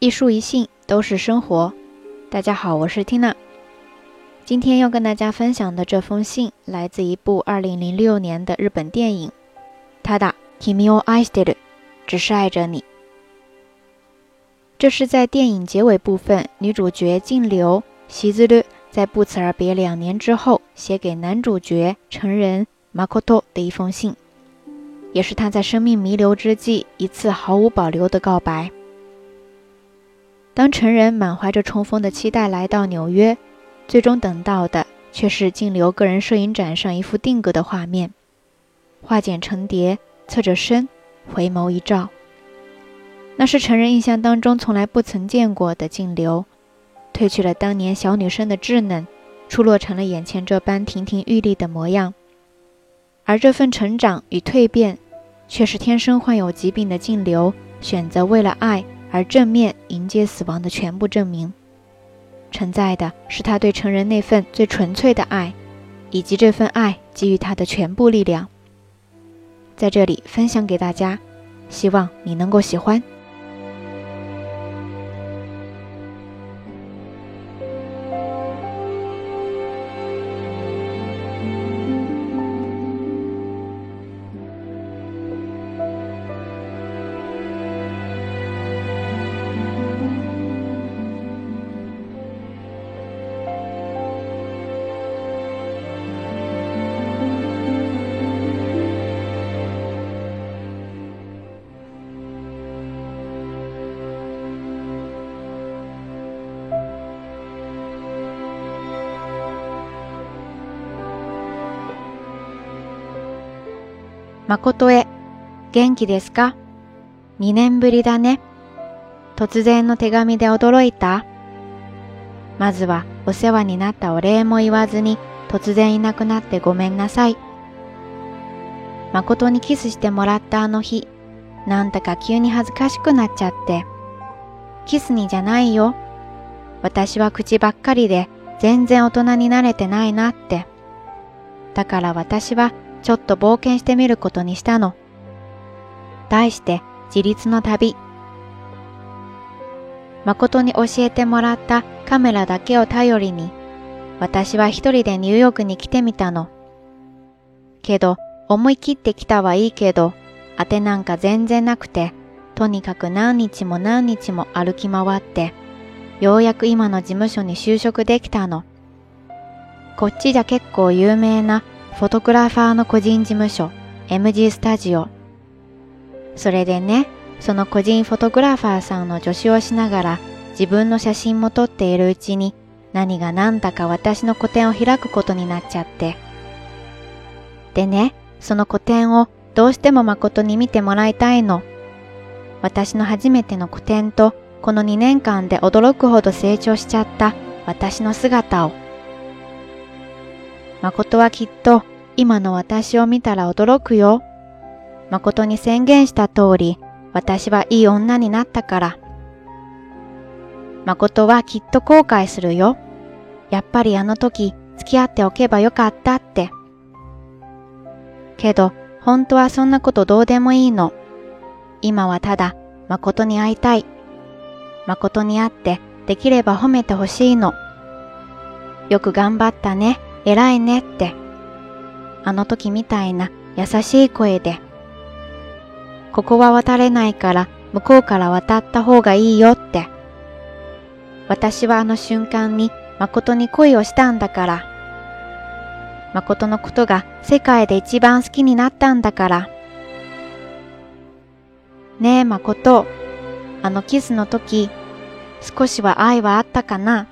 一书一信都是生活。大家好，我是 Tina。今天要跟大家分享的这封信来自一部2006年的日本电影《ただ君を愛してる》，只是爱着你。这是在电影结尾部分，女主角静流喜之律在不辞而别两年之后写给男主角成人 Makoto 的一封信，也是他在生命弥留之际一次毫无保留的告白。 当成人满怀着重逢的期待来到纽约。最终等到的却是静流个人摄影展上一幅定格的画面，画剪成蝶，侧着身，回眸一照。那是成人印象当中从来不曾见过的静流，褪去了当年小女生的稚嫩，出落成了眼前这般亭亭玉立的模样。而这份成长与蜕变，却是天生患有疾病的静流选择为了爱而正面迎接死亡的全部证明。承载的是他对成人那份最纯粹的爱，以及这份爱给予他的全部力量。在这里分享给大家，希望你能够喜欢。誠へ、元気ですか ?2 年ぶりだね。突然の手紙で驚いた？まずはお世話になったお礼も言わずに突然いなくなってごめんなさい。誠にキスしてもらったあの日、なんだか急に恥ずかしくなっちゃって。キスにじゃないよ。私は口ばっかりで全然大人になれてないなって。だから私はちょっと冒険してみることにしたの。題して自立の旅。誠に教えてもらったカメラだけを頼りに、私は一人でニューヨークに来てみたの。けど、思い切ってきたはいいけど、当てなんか全然なくて、とにかく何日も何日も歩き回って、ようやく今の事務所に就職できたの。こっちじゃ結構有名なフォトグラファーの個人事務所 MG スタジオ。それでね、その個人フォトグラファーさんの助手をしながら自分の写真も撮っているうちに何が何だか私の個展を開くことになっちゃって。でね、その個展をどうしても誠に見てもらいたいの。私の初めての個展とこの2年間で驚くほど成長しちゃった私の姿を。誠はきっと今の私を見たら驚くよ。誠に宣言した通り、私はいい女になったから。誠はきっと後悔するよ。やっぱりあの時付き合っておけばよかったって。けど、本当はそんなことどうでもいいの。今はただ、誠に会いたい。誠に会って、できれば褒めてほしいの。よく頑張ったね。偉いねって。あの時みたいな優しい声で。ここは渡れないから向こうから渡った方がいいよって。私はあの瞬間に誠に恋をしたんだから。誠のことが世界で一番好きになったんだから。ねえ誠、あのキスの時、少しは愛はあったかな？